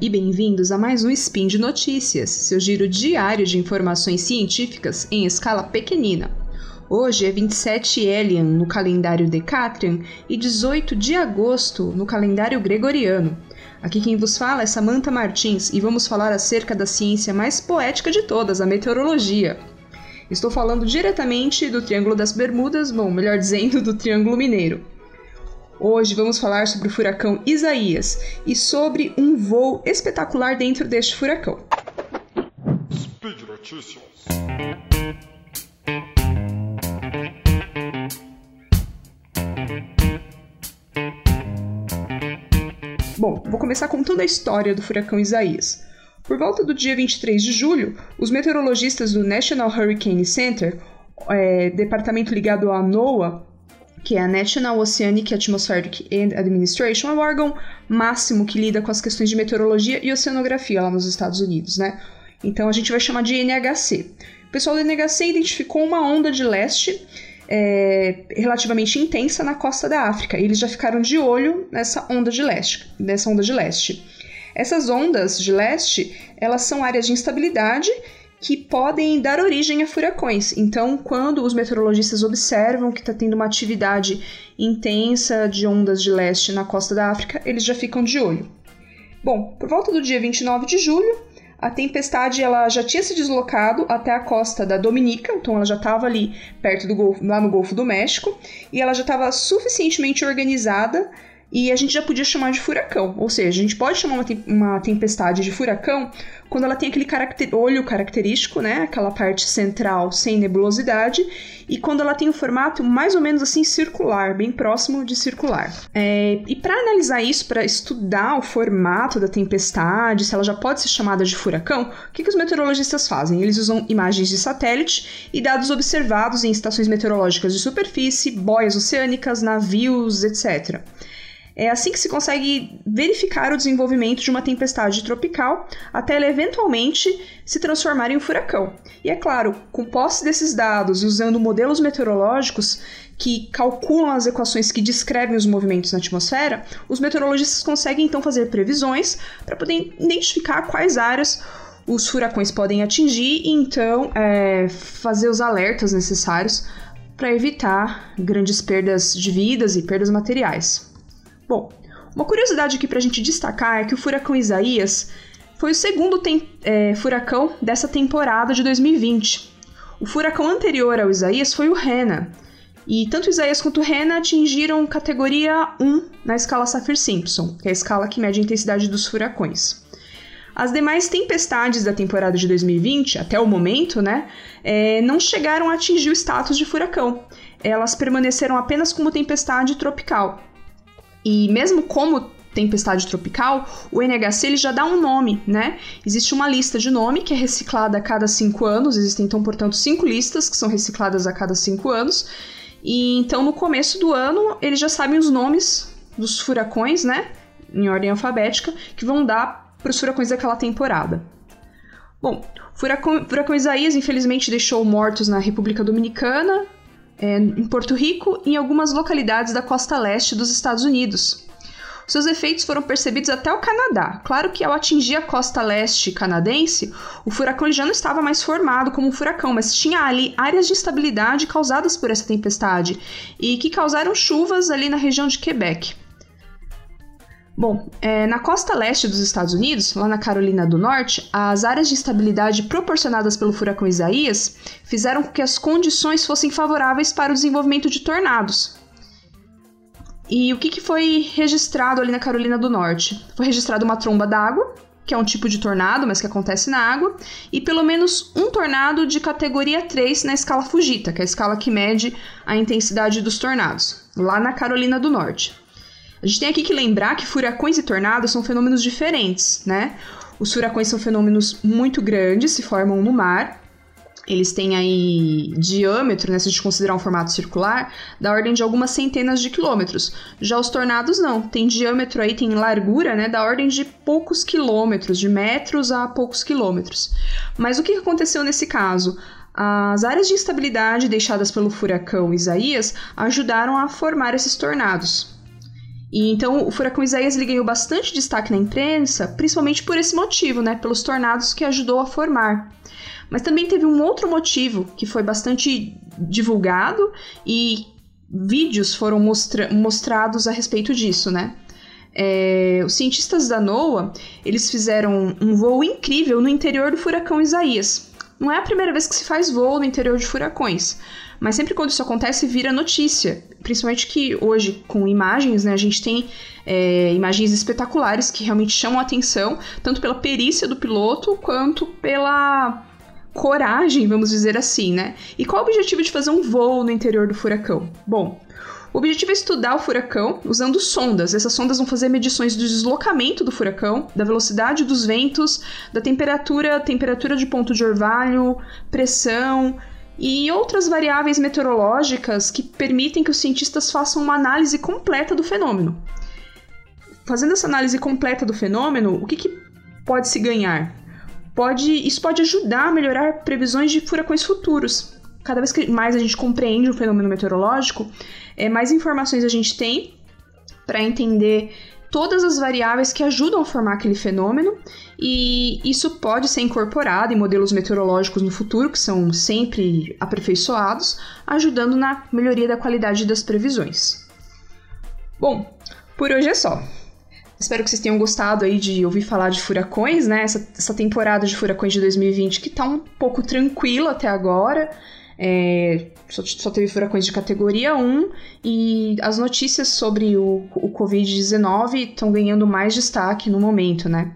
e bem-vindos a mais um Spin de Notícias, seu giro diário de informações científicas em escala pequenina. Hoje é 27 Elian no calendário Decatrian e 18 de agosto no calendário Gregoriano. Aqui quem vos fala é Samantha Martins e vamos falar acerca da ciência mais poética de todas, a meteorologia. Estou falando diretamente do Triângulo das Bermudas, bom, melhor dizendo, do Triângulo Mineiro. Hoje vamos falar sobre o furacão Isaías e sobre um voo espetacular dentro deste furacão. Speed Notícias. Bom, vou começar contando a história do furacão Isaías. Por volta do dia 23 de julho, os meteorologistas do National Hurricane Center, é, departamento ligado à NOAA, que é a National Oceanic Atmospheric Administration, é o órgão máximo que lida com as questões de meteorologia e oceanografia lá nos Estados Unidos, né? Então a gente vai chamar de NHC. O pessoal do NHC identificou uma onda de leste é, relativamente intensa na costa da África. E eles já ficaram de olho nessa onda de leste, nessa onda de leste. Essas ondas de leste, elas são áreas de instabilidade que podem dar origem a furacões. Então, quando os meteorologistas observam que está tendo uma atividade intensa de ondas de leste na costa da África, eles já ficam de olho. Bom, por volta do dia 29 de julho, a tempestade ela já tinha se deslocado até a costa da Dominica, então ela já estava ali perto do Golfo, lá no Golfo do México, e ela já estava suficientemente organizada e a gente já podia chamar de furacão. Ou seja, a gente pode chamar uma, te uma tempestade de furacão quando ela tem aquele caracter olho característico, né? Aquela parte central sem nebulosidade, e quando ela tem o um formato mais ou menos assim circular, bem próximo de circular. É, e para analisar isso, para estudar o formato da tempestade, se ela já pode ser chamada de furacão, o que, que os meteorologistas fazem? Eles usam imagens de satélite e dados observados em estações meteorológicas de superfície, boias oceânicas, navios, etc. É assim que se consegue verificar o desenvolvimento de uma tempestade tropical até ela eventualmente se transformar em um furacão. E é claro, com posse desses dados e usando modelos meteorológicos que calculam as equações que descrevem os movimentos na atmosfera, os meteorologistas conseguem então fazer previsões para poder identificar quais áreas os furacões podem atingir e então é, fazer os alertas necessários para evitar grandes perdas de vidas e perdas materiais. Bom, uma curiosidade aqui para a gente destacar é que o furacão Isaías foi o segundo é, furacão dessa temporada de 2020. O furacão anterior ao Isaías foi o Rena, e tanto Isaías quanto Rena atingiram categoria 1 na escala Saffir-Simpson, que é a escala que mede a intensidade dos furacões. As demais tempestades da temporada de 2020, até o momento, né, é, não chegaram a atingir o status de furacão. Elas permaneceram apenas como tempestade tropical, e mesmo como tempestade tropical, o NHC ele já dá um nome, né? Existe uma lista de nome que é reciclada a cada cinco anos, existem então, portanto, cinco listas que são recicladas a cada cinco anos. E então, no começo do ano, eles já sabem os nomes dos furacões, né? Em ordem alfabética, que vão dar para os furacões daquela temporada. Bom, furacão, furacão Isaías, infelizmente, deixou mortos na República Dominicana, é, em Porto Rico e em algumas localidades da costa leste dos Estados Unidos. Seus efeitos foram percebidos até o Canadá. Claro que ao atingir a costa leste canadense, o furacão já não estava mais formado como um furacão, mas tinha ali áreas de instabilidade causadas por essa tempestade e que causaram chuvas ali na região de Quebec. Bom, é, na costa leste dos Estados Unidos, lá na Carolina do Norte, as áreas de instabilidade proporcionadas pelo furacão Isaías fizeram com que as condições fossem favoráveis para o desenvolvimento de tornados. E o que, que foi registrado ali na Carolina do Norte? Foi registrado uma tromba d'água, que é um tipo de tornado, mas que acontece na água, e pelo menos um tornado de categoria 3 na escala Fujita, que é a escala que mede a intensidade dos tornados, lá na Carolina do Norte. A gente tem aqui que lembrar que furacões e tornados são fenômenos diferentes, né? Os furacões são fenômenos muito grandes, se formam no mar. Eles têm aí diâmetro, né, se a gente considerar um formato circular, da ordem de algumas centenas de quilômetros. Já os tornados não, tem diâmetro aí, tem largura, né, da ordem de poucos quilômetros, de metros a poucos quilômetros. Mas o que aconteceu nesse caso? As áreas de instabilidade deixadas pelo furacão Isaías ajudaram a formar esses tornados. E então o furacão Isaías ele ganhou bastante destaque na imprensa, principalmente por esse motivo, né, pelos tornados que ajudou a formar. Mas também teve um outro motivo que foi bastante divulgado e vídeos foram mostra mostrados a respeito disso, né? É, os cientistas da NOAA eles fizeram um voo incrível no interior do furacão Isaías. Não é a primeira vez que se faz voo no interior de furacões, mas sempre quando isso acontece vira notícia. Principalmente que hoje, com imagens, né, a gente tem é, imagens espetaculares que realmente chamam a atenção, tanto pela perícia do piloto quanto pela coragem, vamos dizer assim, né? E qual o objetivo de fazer um voo no interior do furacão? Bom, o objetivo é estudar o furacão usando sondas. Essas sondas vão fazer medições do deslocamento do furacão, da velocidade dos ventos, da temperatura, temperatura de ponto de orvalho, pressão e outras variáveis meteorológicas que permitem que os cientistas façam uma análise completa do fenômeno. Fazendo essa análise completa do fenômeno, o que, que pode se ganhar? Pode, isso pode ajudar a melhorar previsões de furacões futuros. Cada vez que mais a gente compreende o fenômeno meteorológico, é, mais informações a gente tem para entender todas as variáveis que ajudam a formar aquele fenômeno, e isso pode ser incorporado em modelos meteorológicos no futuro, que são sempre aperfeiçoados, ajudando na melhoria da qualidade das previsões. Bom, por hoje é só. Espero que vocês tenham gostado aí de ouvir falar de furacões, né? Essa, essa temporada de furacões de 2020 que tá um pouco tranquila até agora. É, só, só, teve furacões de categoria 1 e as notícias sobre o, o Covid-19 estão ganhando mais destaque no momento, né?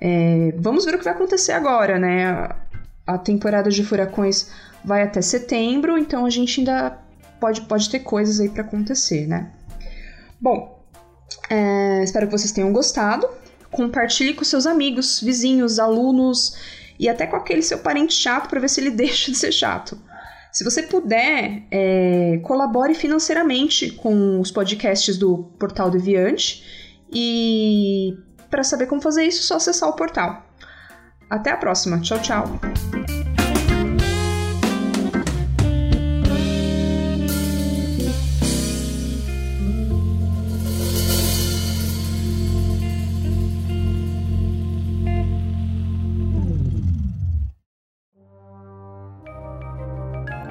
É, vamos ver o que vai acontecer agora, né? A temporada de furacões vai até setembro, então a gente ainda pode, pode ter coisas aí para acontecer, né? Bom, é, espero que vocês tenham gostado. Compartilhe com seus amigos, vizinhos, alunos e até com aquele seu parente chato para ver se ele deixa de ser chato. Se você puder, é, colabore financeiramente com os podcasts do Portal Deviante. E para saber como fazer isso, é só acessar o portal. Até a próxima. Tchau, tchau.